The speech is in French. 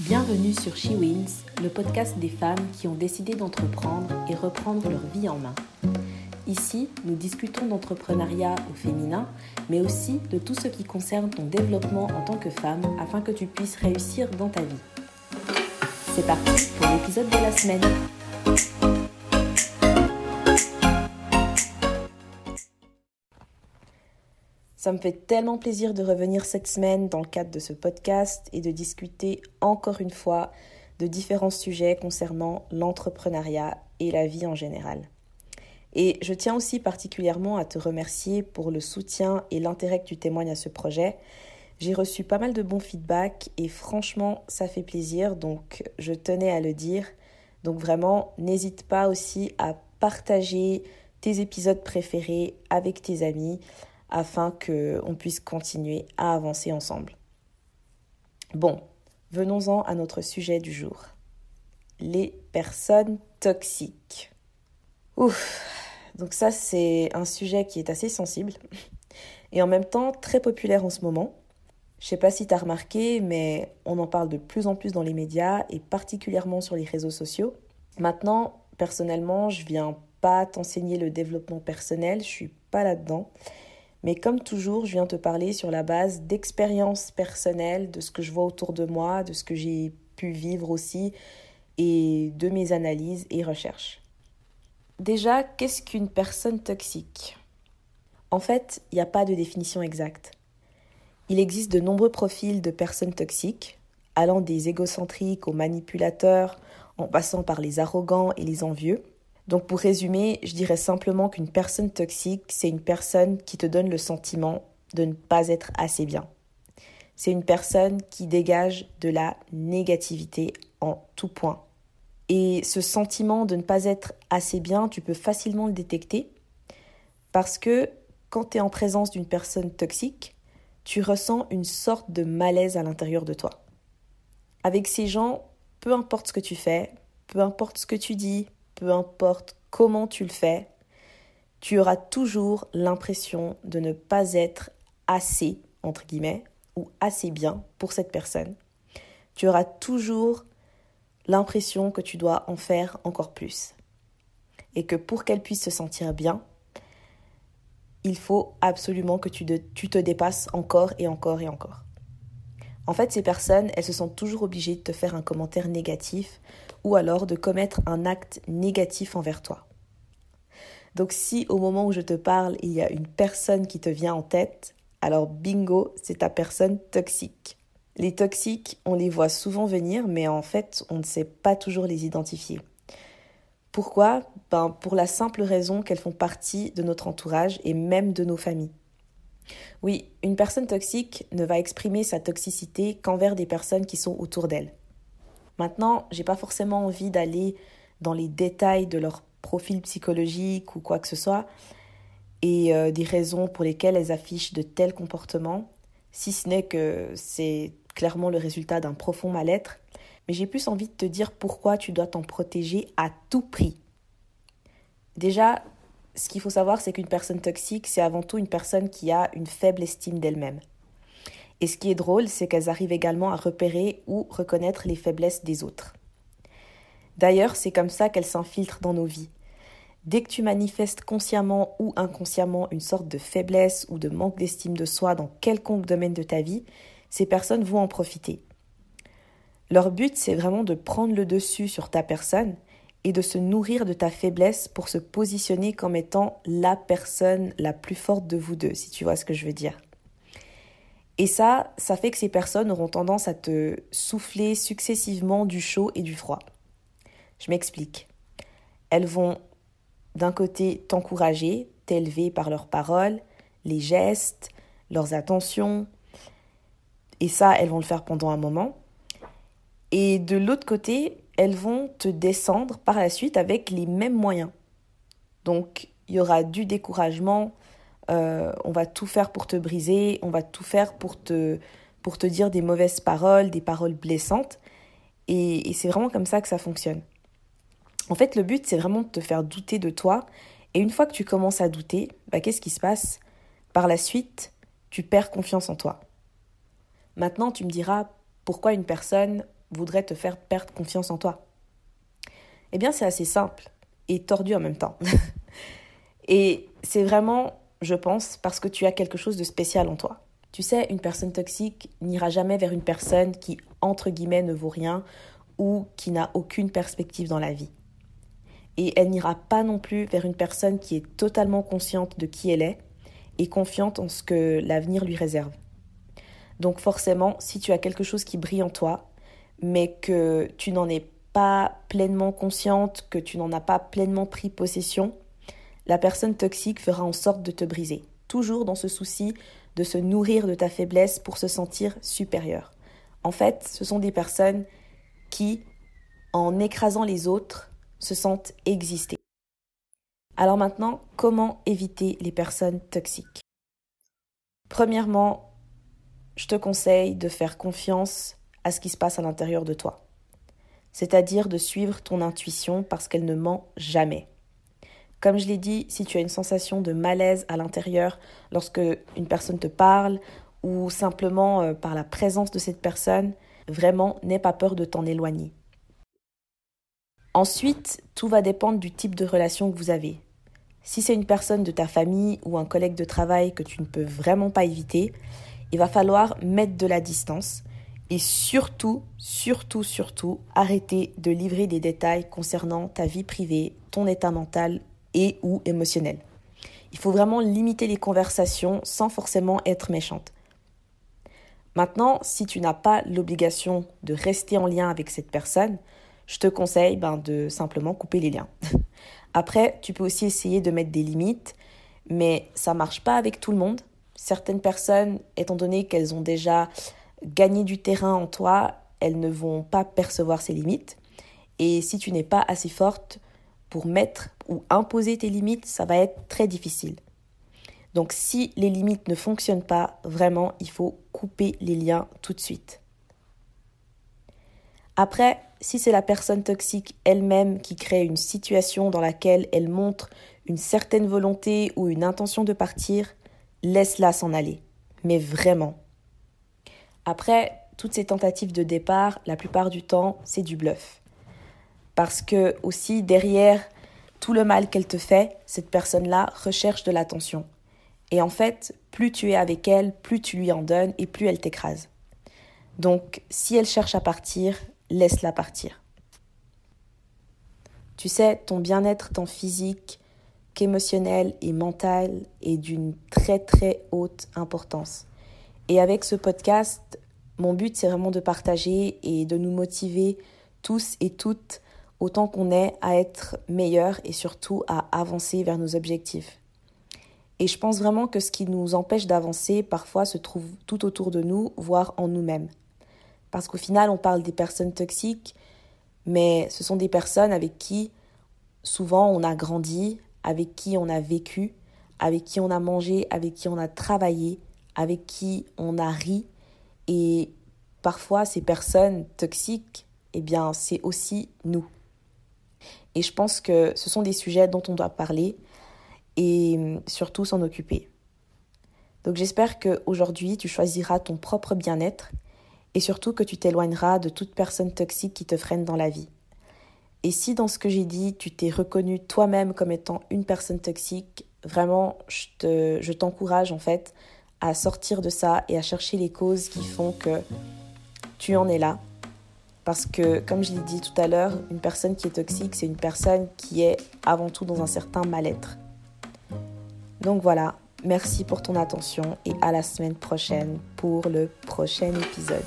Bienvenue sur She Wins, le podcast des femmes qui ont décidé d'entreprendre et reprendre leur vie en main. Ici, nous discutons d'entrepreneuriat au féminin, mais aussi de tout ce qui concerne ton développement en tant que femme afin que tu puisses réussir dans ta vie. C'est parti pour l'épisode de la semaine. Ça me fait tellement plaisir de revenir cette semaine dans le cadre de ce podcast et de discuter encore une fois de différents sujets concernant l'entrepreneuriat et la vie en général. Et je tiens aussi particulièrement à te remercier pour le soutien et l'intérêt que tu témoignes à ce projet. J'ai reçu pas mal de bons feedbacks et franchement, ça fait plaisir, donc je tenais à le dire. Donc vraiment, n'hésite pas aussi à partager tes épisodes préférés avec tes amis afin qu'on puisse continuer à avancer ensemble. Bon, venons-en à notre sujet du jour. Les personnes toxiques. Ouf, donc ça c'est un sujet qui est assez sensible et en même temps très populaire en ce moment. Je sais pas si tu as remarqué, mais on en parle de plus en plus dans les médias et particulièrement sur les réseaux sociaux. Maintenant, personnellement, je viens pas t'enseigner le développement personnel, je suis pas là-dedans. Mais comme toujours, je viens te parler sur la base d'expériences personnelles, de ce que je vois autour de moi, de ce que j'ai pu vivre aussi, et de mes analyses et recherches. Déjà, qu'est-ce qu'une personne toxique? En fait, il n'y a pas de définition exacte. Il existe de nombreux profils de personnes toxiques, allant des égocentriques aux manipulateurs, en passant par les arrogants et les envieux. Donc pour résumer, je dirais simplement qu'une personne toxique, c'est une personne qui te donne le sentiment de ne pas être assez bien. C'est une personne qui dégage de la négativité en tout point. Et ce sentiment de ne pas être assez bien, tu peux facilement le détecter parce que quand tu es en présence d'une personne toxique, tu ressens une sorte de malaise à l'intérieur de toi. Avec ces gens, peu importe ce que tu fais, peu importe ce que tu dis, peu importe comment tu le fais, tu auras toujours l'impression de ne pas être assez, entre guillemets, ou assez bien pour cette personne. Tu auras toujours l'impression que tu dois en faire encore plus. Et que pour qu'elle puisse se sentir bien, il faut absolument que tu, te dépasses encore et encore et encore. En fait, ces personnes, elles se sentent toujours obligées de te faire un commentaire négatif ou alors de commettre un acte négatif envers toi. Donc si au moment où je te parle, il y a une personne qui te vient en tête, alors bingo, c'est ta personne toxique. Les toxiques, on les voit souvent venir, mais en fait, on ne sait pas toujours les identifier. Pourquoi? Ben, Pour la simple raison qu'elles font partie de notre entourage et même de nos familles. Oui, une personne toxique ne va exprimer sa toxicité qu'envers des personnes qui sont autour d'elle. Maintenant, j'ai pas forcément envie d'aller dans les détails de leur profil psychologique ou quoi que ce soit et euh, des raisons pour lesquelles elles affichent de tels comportements, si ce n'est que c'est clairement le résultat d'un profond mal-être, mais j'ai plus envie de te dire pourquoi tu dois t'en protéger à tout prix. Déjà, ce qu'il faut savoir, c'est qu'une personne toxique, c'est avant tout une personne qui a une faible estime d'elle-même. Et ce qui est drôle, c'est qu'elles arrivent également à repérer ou reconnaître les faiblesses des autres. D'ailleurs, c'est comme ça qu'elles s'infiltrent dans nos vies. Dès que tu manifestes consciemment ou inconsciemment une sorte de faiblesse ou de manque d'estime de soi dans quelconque domaine de ta vie, ces personnes vont en profiter. Leur but, c'est vraiment de prendre le dessus sur ta personne et de se nourrir de ta faiblesse pour se positionner comme étant la personne la plus forte de vous deux, si tu vois ce que je veux dire. Et ça, ça fait que ces personnes auront tendance à te souffler successivement du chaud et du froid. Je m'explique. Elles vont d'un côté t'encourager, t'élever par leurs paroles, les gestes, leurs attentions. Et ça, elles vont le faire pendant un moment. Et de l'autre côté, elles vont te descendre par la suite avec les mêmes moyens. Donc, il y aura du découragement, euh, on va tout faire pour te briser, on va tout faire pour te, pour te dire des mauvaises paroles, des paroles blessantes. Et, c'est vraiment comme ça que ça fonctionne. En fait, le but, c'est vraiment de te faire douter de toi. Et une fois que tu commences à douter, bah, qu'est-ce qui se passe? Par la suite, tu perds confiance en toi. Maintenant, tu me diras pourquoi une personne voudrait te faire perdre confiance en toi Eh bien, c'est assez simple et tordu en même temps. et c'est vraiment, je pense, parce que tu as quelque chose de spécial en toi. Tu sais, une personne toxique n'ira jamais vers une personne qui, entre guillemets, ne vaut rien ou qui n'a aucune perspective dans la vie. Et elle n'ira pas non plus vers une personne qui est totalement consciente de qui elle est et confiante en ce que l'avenir lui réserve. Donc forcément, si tu as quelque chose qui brille en toi, mais que tu n'en es pas pleinement consciente, que tu n'en as pas pleinement pris possession, la personne toxique fera en sorte de te briser, toujours dans ce souci de se nourrir de ta faiblesse pour se sentir supérieur. En fait, ce sont des personnes qui, en écrasant les autres, se sentent exister. Alors maintenant, comment éviter les personnes toxiques? Premièrement, je te conseille de faire confiance à ce qui se passe à l'intérieur de toi. C'est-à-dire de suivre ton intuition parce qu'elle ne ment jamais. Comme je l'ai dit, si tu as une sensation de malaise à l'intérieur lorsque une personne te parle ou simplement euh, par la présence de cette personne, vraiment n'aie pas peur de t'en éloigner. Ensuite, tout va dépendre du type de relation que vous avez. Si c'est une personne de ta famille ou un collègue de travail que tu ne peux vraiment pas éviter, il va falloir mettre de la distance et surtout, surtout, surtout, arrêter de livrer des détails concernant ta vie privée, ton état mental et ou émotionnel. Il faut vraiment limiter les conversations sans forcément être méchante. Maintenant, si tu n'as pas l'obligation de rester en lien avec cette personne, je te conseille ben, de simplement couper les liens. Après, tu peux aussi essayer de mettre des limites, mais ça marche pas avec tout le monde certaines personnes, étant donné qu'elles ont déjà gagné du terrain en toi, elles ne vont pas percevoir ces limites. Et si tu n'es pas assez forte pour mettre ou imposer tes limites, ça va être très difficile. Donc si les limites ne fonctionnent pas, vraiment, il faut couper les liens tout de suite. Après, si c'est la personne toxique elle-même qui crée une situation dans laquelle elle montre une certaine volonté ou une intention de partir, laisse-la s'en aller. Mais vraiment. Après, toutes ces tentatives de départ, la plupart du temps, c'est du bluff. Parce que aussi derrière tout le mal qu'elle te fait, cette personne-là recherche de l'attention. Et en fait, plus tu es avec elle, plus tu lui en donnes et plus elle t'écrase. Donc, si elle cherche à partir, laisse-la partir. Tu sais, ton bien-être, ton physique, qu'émotionnel et mental est d'une très très haute importance. Et avec ce podcast, mon but c'est vraiment de partager et de nous motiver tous et toutes autant qu'on est à être meilleurs et surtout à avancer vers nos objectifs. Et je pense vraiment que ce qui nous empêche d'avancer parfois se trouve tout autour de nous, voire en nous-mêmes. Parce qu'au final, on parle des personnes toxiques, mais ce sont des personnes avec qui souvent on a grandi, avec qui on a vécu, avec qui on a mangé, avec qui on a travaillé, avec qui on a ri. Et parfois, ces personnes toxiques, eh bien, c'est aussi nous. Et je pense que ce sont des sujets dont on doit parler et surtout s'en occuper. Donc j'espère qu'aujourd'hui, tu choisiras ton propre bien-être et surtout que tu t'éloigneras de toute personne toxique qui te freine dans la vie. Et si dans ce que j'ai dit, tu t'es reconnu toi-même comme étant une personne toxique, vraiment, je t'encourage en fait à sortir de ça et à chercher les causes qui font que tu en es là. Parce que, comme je l'ai dit tout à l'heure, une personne qui est toxique, c'est une personne qui est avant tout dans un certain mal-être. Donc voilà, merci pour ton attention et à la semaine prochaine pour le prochain épisode.